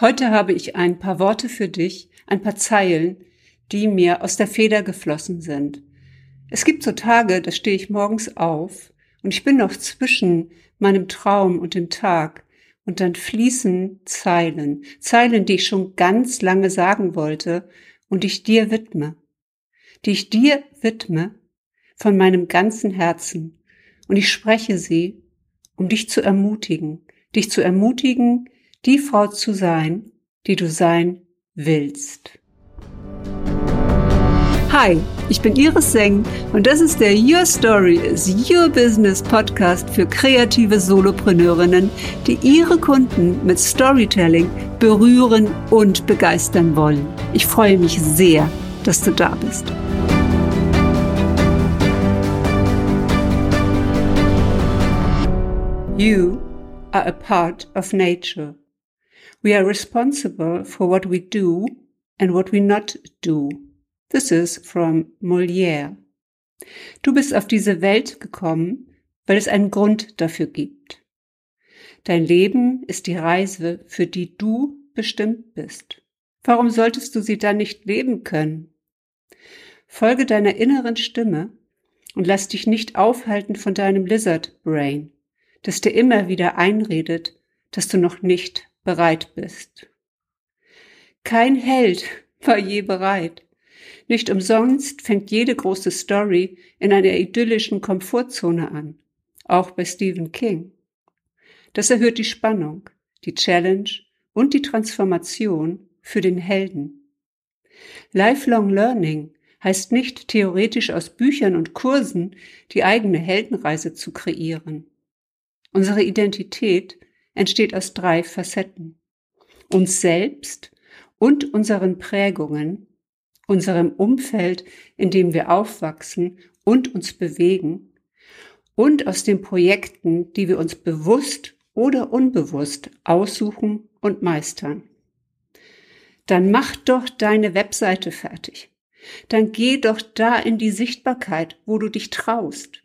Heute habe ich ein paar Worte für dich, ein paar Zeilen, die mir aus der Feder geflossen sind. Es gibt so Tage, da stehe ich morgens auf und ich bin noch zwischen meinem Traum und dem Tag und dann fließen Zeilen, Zeilen, die ich schon ganz lange sagen wollte und ich dir widme, die ich dir widme von meinem ganzen Herzen und ich spreche sie, um dich zu ermutigen, dich zu ermutigen, die Frau zu sein, die du sein willst. Hi, ich bin Iris Seng und das ist der Your Story is Your Business Podcast für kreative Solopreneurinnen, die ihre Kunden mit Storytelling berühren und begeistern wollen. Ich freue mich sehr, dass du da bist. You are a part of nature. We are responsible for what we do and what we not do. This is from Molière. Du bist auf diese Welt gekommen, weil es einen Grund dafür gibt. Dein Leben ist die Reise, für die du bestimmt bist. Warum solltest du sie dann nicht leben können? Folge deiner inneren Stimme und lass dich nicht aufhalten von deinem Lizard Brain, das dir immer wieder einredet, dass du noch nicht bereit bist. Kein Held war je bereit. Nicht umsonst fängt jede große Story in einer idyllischen Komfortzone an, auch bei Stephen King. Das erhöht die Spannung, die Challenge und die Transformation für den Helden. Lifelong Learning heißt nicht theoretisch aus Büchern und Kursen die eigene Heldenreise zu kreieren. Unsere Identität entsteht aus drei Facetten. Uns selbst und unseren Prägungen, unserem Umfeld, in dem wir aufwachsen und uns bewegen, und aus den Projekten, die wir uns bewusst oder unbewusst aussuchen und meistern. Dann mach doch deine Webseite fertig. Dann geh doch da in die Sichtbarkeit, wo du dich traust.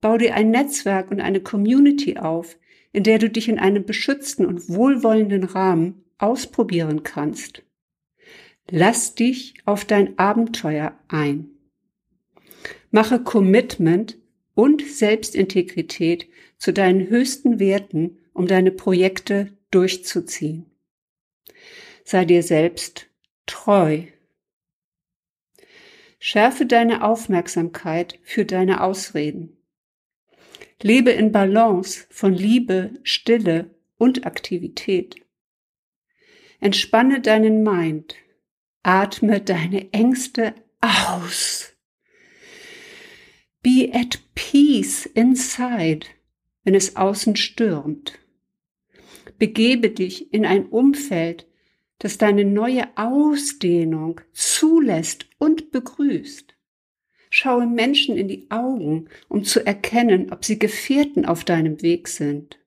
Bau dir ein Netzwerk und eine Community auf, in der du dich in einem beschützten und wohlwollenden Rahmen ausprobieren kannst. Lass dich auf dein Abenteuer ein. Mache Commitment und Selbstintegrität zu deinen höchsten Werten, um deine Projekte durchzuziehen. Sei dir selbst treu. Schärfe deine Aufmerksamkeit für deine Ausreden. Lebe in Balance von Liebe, Stille und Aktivität. Entspanne deinen Mind. Atme deine Ängste aus. Be at peace inside, wenn es außen stürmt. Begebe dich in ein Umfeld, das deine neue Ausdehnung zulässt und begrüßt. Schaue Menschen in die Augen, um zu erkennen, ob sie Gefährten auf deinem Weg sind.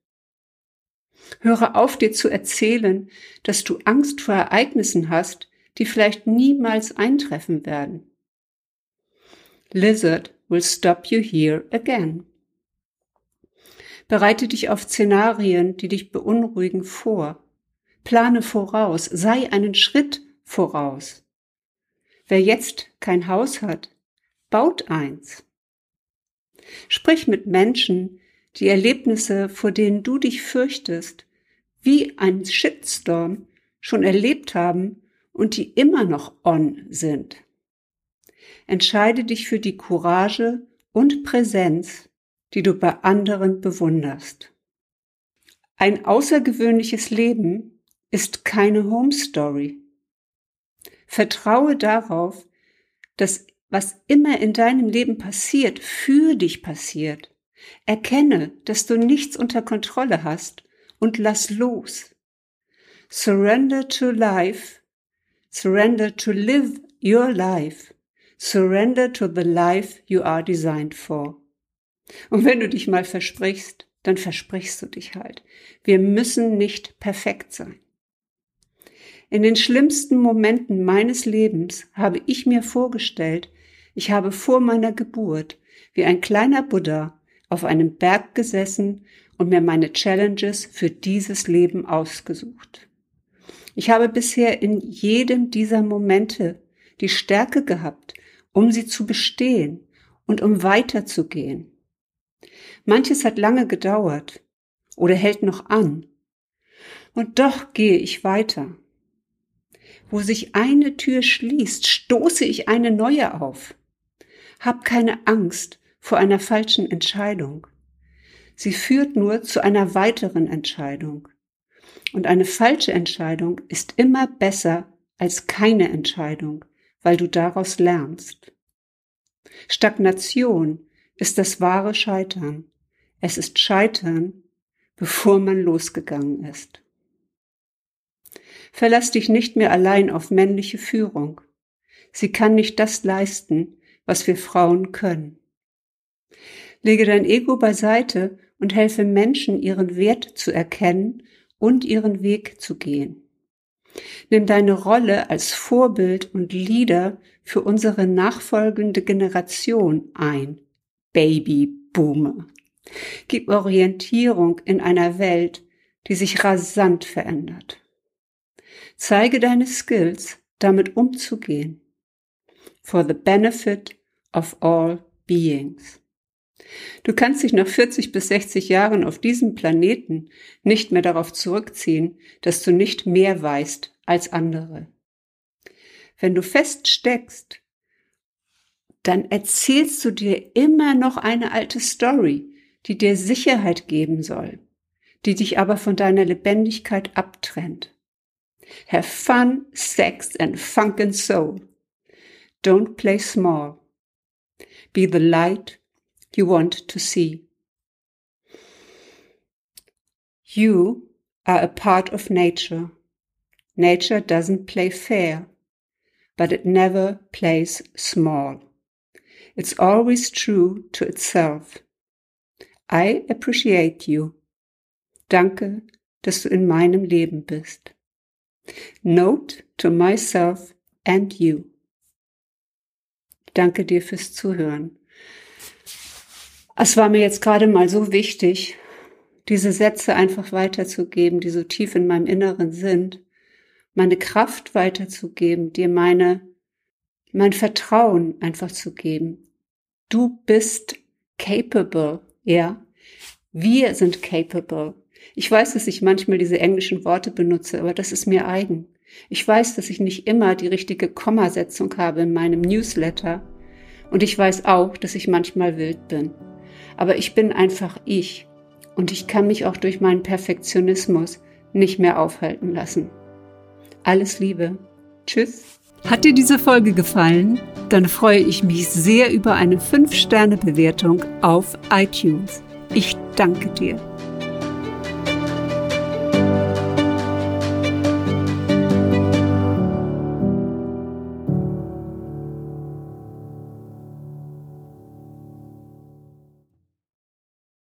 Höre auf, dir zu erzählen, dass du Angst vor Ereignissen hast, die vielleicht niemals eintreffen werden. Lizard will stop you here again. Bereite dich auf Szenarien, die dich beunruhigen, vor. Plane voraus, sei einen Schritt voraus. Wer jetzt kein Haus hat, baut eins. Sprich mit Menschen, die Erlebnisse, vor denen du dich fürchtest, wie ein Shitstorm schon erlebt haben und die immer noch on sind. Entscheide dich für die Courage und Präsenz, die du bei anderen bewunderst. Ein außergewöhnliches Leben ist keine Home Story. Vertraue darauf, dass was immer in deinem Leben passiert, für dich passiert. Erkenne, dass du nichts unter Kontrolle hast und lass los. Surrender to life. Surrender to live your life. Surrender to the life you are designed for. Und wenn du dich mal versprichst, dann versprichst du dich halt. Wir müssen nicht perfekt sein. In den schlimmsten Momenten meines Lebens habe ich mir vorgestellt, ich habe vor meiner Geburt wie ein kleiner Buddha auf einem Berg gesessen und mir meine Challenges für dieses Leben ausgesucht. Ich habe bisher in jedem dieser Momente die Stärke gehabt, um sie zu bestehen und um weiterzugehen. Manches hat lange gedauert oder hält noch an. Und doch gehe ich weiter. Wo sich eine Tür schließt, stoße ich eine neue auf. Hab keine Angst vor einer falschen Entscheidung. Sie führt nur zu einer weiteren Entscheidung. Und eine falsche Entscheidung ist immer besser als keine Entscheidung, weil du daraus lernst. Stagnation ist das wahre Scheitern. Es ist Scheitern, bevor man losgegangen ist. Verlass dich nicht mehr allein auf männliche Führung. Sie kann nicht das leisten, was wir Frauen können. Lege dein Ego beiseite und helfe Menschen, ihren Wert zu erkennen und ihren Weg zu gehen. Nimm deine Rolle als Vorbild und Leader für unsere nachfolgende Generation ein. Baby Boomer. Gib Orientierung in einer Welt, die sich rasant verändert. Zeige deine Skills, damit umzugehen. For the benefit of all beings. Du kannst dich nach 40 bis 60 Jahren auf diesem Planeten nicht mehr darauf zurückziehen, dass du nicht mehr weißt als andere. Wenn du feststeckst, dann erzählst du dir immer noch eine alte Story, die dir Sicherheit geben soll, die dich aber von deiner Lebendigkeit abtrennt. Have fun, sex and funk and soul. Don't play small. Be the light you want to see. You are a part of nature. Nature doesn't play fair, but it never plays small. It's always true to itself. I appreciate you. Danke, dass du in meinem Leben bist. Note to myself and you. Danke dir fürs Zuhören. Es war mir jetzt gerade mal so wichtig, diese Sätze einfach weiterzugeben, die so tief in meinem Inneren sind, meine Kraft weiterzugeben, dir meine, mein Vertrauen einfach zu geben. Du bist capable, ja. Wir sind capable. Ich weiß, dass ich manchmal diese englischen Worte benutze, aber das ist mir eigen. Ich weiß, dass ich nicht immer die richtige Kommasetzung habe in meinem Newsletter. Und ich weiß auch, dass ich manchmal wild bin. Aber ich bin einfach ich. Und ich kann mich auch durch meinen Perfektionismus nicht mehr aufhalten lassen. Alles Liebe. Tschüss. Hat dir diese Folge gefallen? Dann freue ich mich sehr über eine 5-Sterne-Bewertung auf iTunes. Ich danke dir.